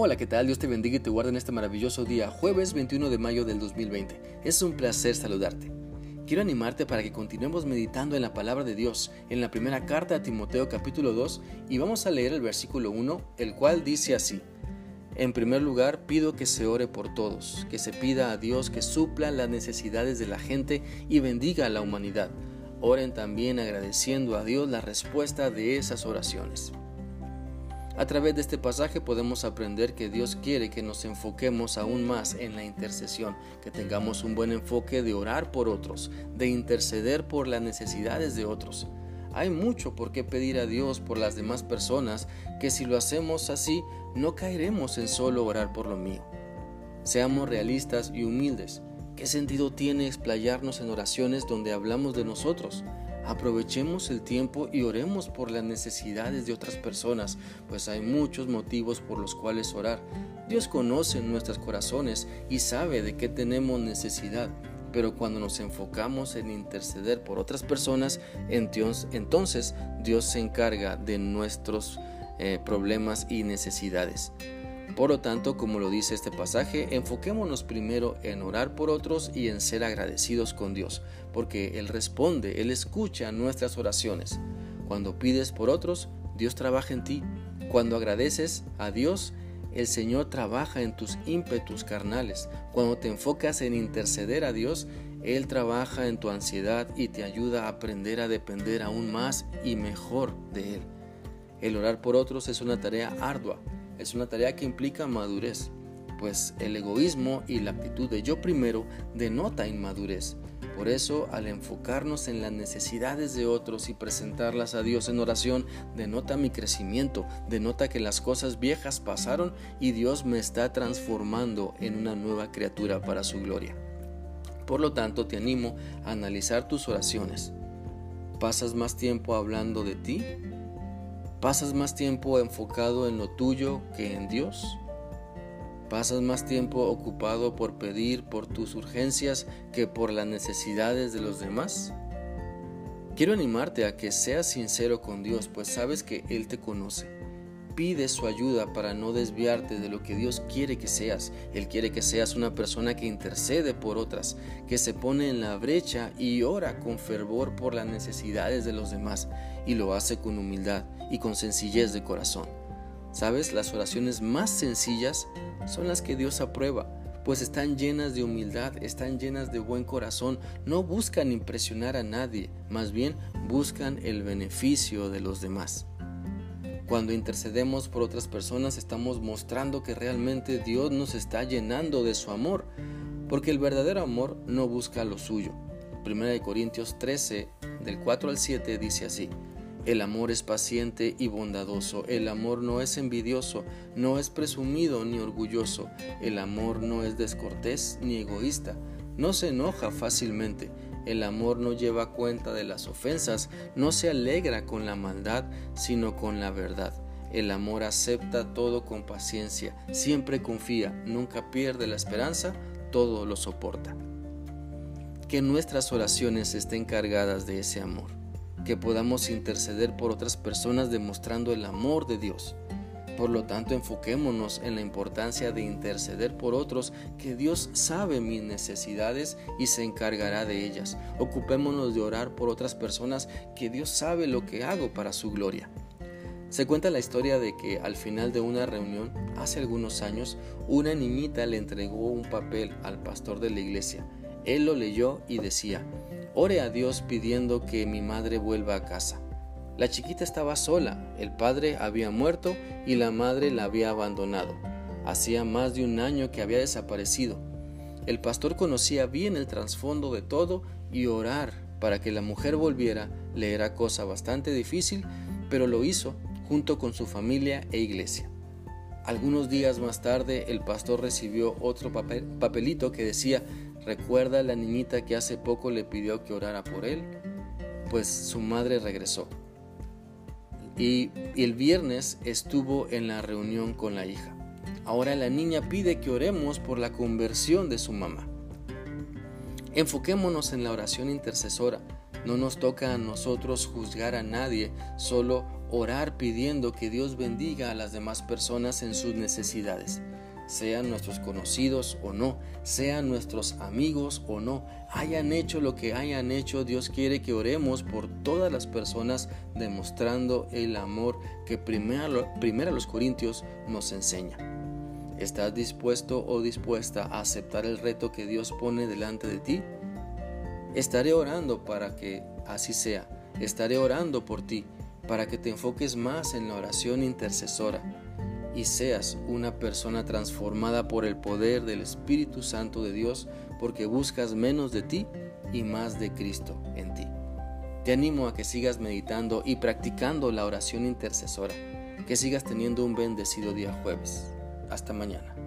Hola, ¿qué tal? Dios te bendiga y te guarde en este maravilloso día, jueves 21 de mayo del 2020. Es un placer saludarte. Quiero animarte para que continuemos meditando en la palabra de Dios, en la primera carta a Timoteo capítulo 2, y vamos a leer el versículo 1, el cual dice así. En primer lugar, pido que se ore por todos, que se pida a Dios que supla las necesidades de la gente y bendiga a la humanidad. Oren también agradeciendo a Dios la respuesta de esas oraciones. A través de este pasaje podemos aprender que Dios quiere que nos enfoquemos aún más en la intercesión, que tengamos un buen enfoque de orar por otros, de interceder por las necesidades de otros. Hay mucho por qué pedir a Dios por las demás personas que si lo hacemos así no caeremos en solo orar por lo mío. Seamos realistas y humildes. ¿Qué sentido tiene explayarnos en oraciones donde hablamos de nosotros? Aprovechemos el tiempo y oremos por las necesidades de otras personas, pues hay muchos motivos por los cuales orar. Dios conoce nuestros corazones y sabe de qué tenemos necesidad, pero cuando nos enfocamos en interceder por otras personas, entonces Dios se encarga de nuestros eh, problemas y necesidades. Por lo tanto, como lo dice este pasaje, enfoquémonos primero en orar por otros y en ser agradecidos con Dios, porque Él responde, Él escucha nuestras oraciones. Cuando pides por otros, Dios trabaja en ti. Cuando agradeces a Dios, el Señor trabaja en tus ímpetus carnales. Cuando te enfocas en interceder a Dios, Él trabaja en tu ansiedad y te ayuda a aprender a depender aún más y mejor de Él. El orar por otros es una tarea ardua, es una tarea que implica madurez, pues el egoísmo y la actitud de yo primero denota inmadurez. Por eso, al enfocarnos en las necesidades de otros y presentarlas a Dios en oración, denota mi crecimiento, denota que las cosas viejas pasaron y Dios me está transformando en una nueva criatura para su gloria. Por lo tanto, te animo a analizar tus oraciones. ¿Pasas más tiempo hablando de ti ¿Pasas más tiempo enfocado en lo tuyo que en Dios? ¿Pasas más tiempo ocupado por pedir por tus urgencias que por las necesidades de los demás? Quiero animarte a que seas sincero con Dios, pues sabes que Él te conoce pide su ayuda para no desviarte de lo que Dios quiere que seas. Él quiere que seas una persona que intercede por otras, que se pone en la brecha y ora con fervor por las necesidades de los demás, y lo hace con humildad y con sencillez de corazón. ¿Sabes? Las oraciones más sencillas son las que Dios aprueba, pues están llenas de humildad, están llenas de buen corazón, no buscan impresionar a nadie, más bien buscan el beneficio de los demás. Cuando intercedemos por otras personas estamos mostrando que realmente Dios nos está llenando de su amor, porque el verdadero amor no busca lo suyo. 1 Corintios 13, del 4 al 7 dice así, el amor es paciente y bondadoso, el amor no es envidioso, no es presumido ni orgulloso, el amor no es descortés ni egoísta, no se enoja fácilmente, el amor no lleva cuenta de las ofensas, no se alegra con la maldad, sino con la verdad. El amor acepta todo con paciencia, siempre confía, nunca pierde la esperanza, todo lo soporta. Que nuestras oraciones estén cargadas de ese amor, que podamos interceder por otras personas demostrando el amor de Dios por lo tanto, enfoquémonos en la importancia de interceder por otros, que Dios sabe mis necesidades y se encargará de ellas. Ocupémonos de orar por otras personas, que Dios sabe lo que hago para su gloria. Se cuenta la historia de que al final de una reunión, hace algunos años, una niñita le entregó un papel al pastor de la iglesia. Él lo leyó y decía, ore a Dios pidiendo que mi madre vuelva a casa. La chiquita estaba sola, el padre había muerto y la madre la había abandonado. Hacía más de un año que había desaparecido. El pastor conocía bien el trasfondo de todo y orar para que la mujer volviera le era cosa bastante difícil, pero lo hizo junto con su familia e iglesia. Algunos días más tarde el pastor recibió otro papelito que decía, recuerda a la niñita que hace poco le pidió que orara por él, pues su madre regresó y el viernes estuvo en la reunión con la hija. Ahora la niña pide que oremos por la conversión de su mamá. Enfoquémonos en la oración intercesora. No nos toca a nosotros juzgar a nadie, solo orar pidiendo que Dios bendiga a las demás personas en sus necesidades, sean nuestros conocidos o no, sean nuestros amigos o no, hayan hecho lo que hayan hecho, Dios quiere que oremos por todas las personas demostrando el amor que primero, primero los Corintios nos enseña. ¿Estás dispuesto o dispuesta a aceptar el reto que Dios pone delante de ti? Estaré orando para que así sea. Estaré orando por ti para que te enfoques más en la oración intercesora y seas una persona transformada por el poder del Espíritu Santo de Dios porque buscas menos de ti y más de Cristo en ti. Te animo a que sigas meditando y practicando la oración intercesora, que sigas teniendo un bendecido día jueves. Hasta mañana.